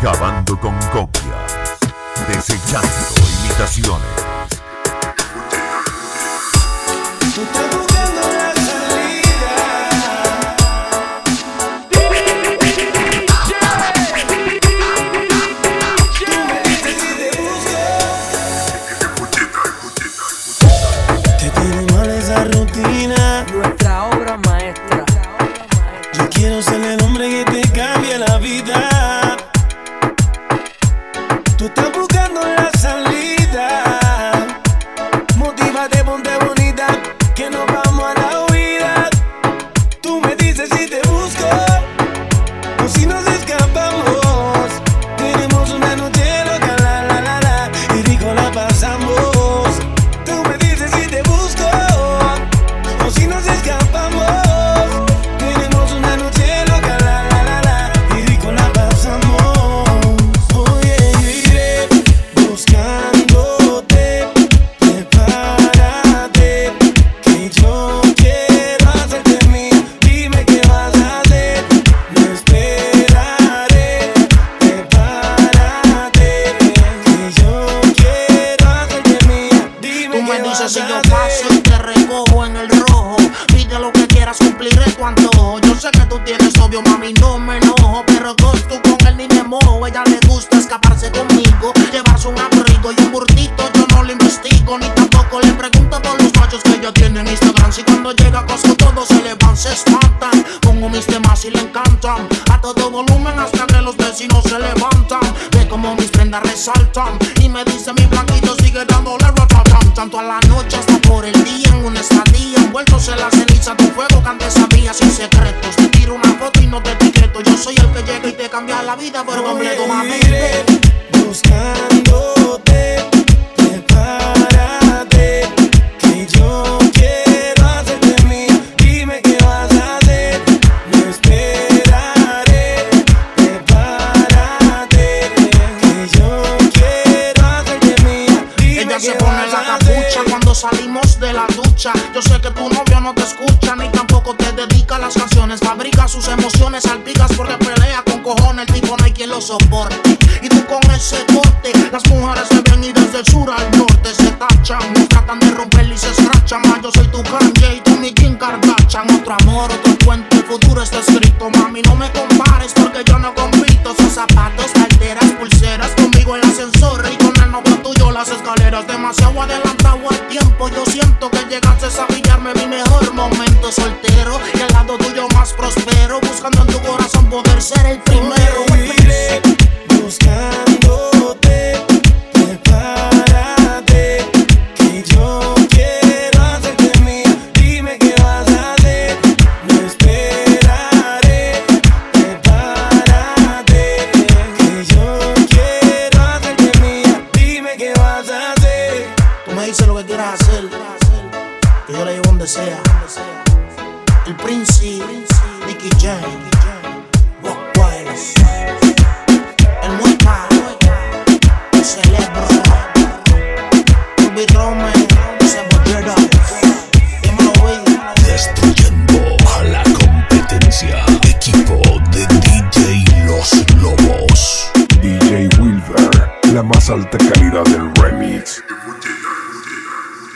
Acabando con copias. Desechando imitaciones. Si yo paso y te recojo en el rojo. Pide lo que quieras, cumpliré tu antojo. Yo sé que tú tienes novio, mami, no me enojo. Pero tú con él ni me mojo. Ella le gusta escaparse conmigo, llevarse un abrigo y un burtito. Yo no lo investigo, ni tampoco le pregunto a todos los machos que ella tiene en Instagram. Si cuando llega a Costco todos se le van, se espantan. Pongo mis temas y le encantan. A todo volumen hasta que los vecinos se levantan. Ve como mis prendas resaltan. Y me dice mi blanquito sigue dándole ratatam. Tanto a la noche hasta por el día. En una estadía envueltos en la ceniza de un fuego que antes sabía sin secretos. Te tiro una foto y no te etiqueto. Yo soy el que llega y te cambia la vida por completo, mami. Buscándote, Yo sé que tu novio no te escucha ni tampoco te dedica las canciones. Fabrica sus emociones, salpicas porque pelea con cojones. El tipo no hay quien lo soporte. Y tú con ese corte, las mujeres se ven y desde el sur al norte se tachan. No tratan de romper y se escrachan. Más yo soy tu Kanye y tú mi Kim Kardashian. Otro amor, otro cuento, el futuro está escrito. Que llegaste a pillarme mi mejor momento soltero. Y al lado tuyo más prospero. Buscando en tu corazón poder ser el primero. Yo le digo donde sea. El Prince, Nicky Jam, Rock Wilds. El Mueca, el Celebro, Ruby Rome, Cebollero. Dímelo. Destruyendo a la competencia. Equipo de DJ Los Lobos. DJ Wilber, la más alta calidad.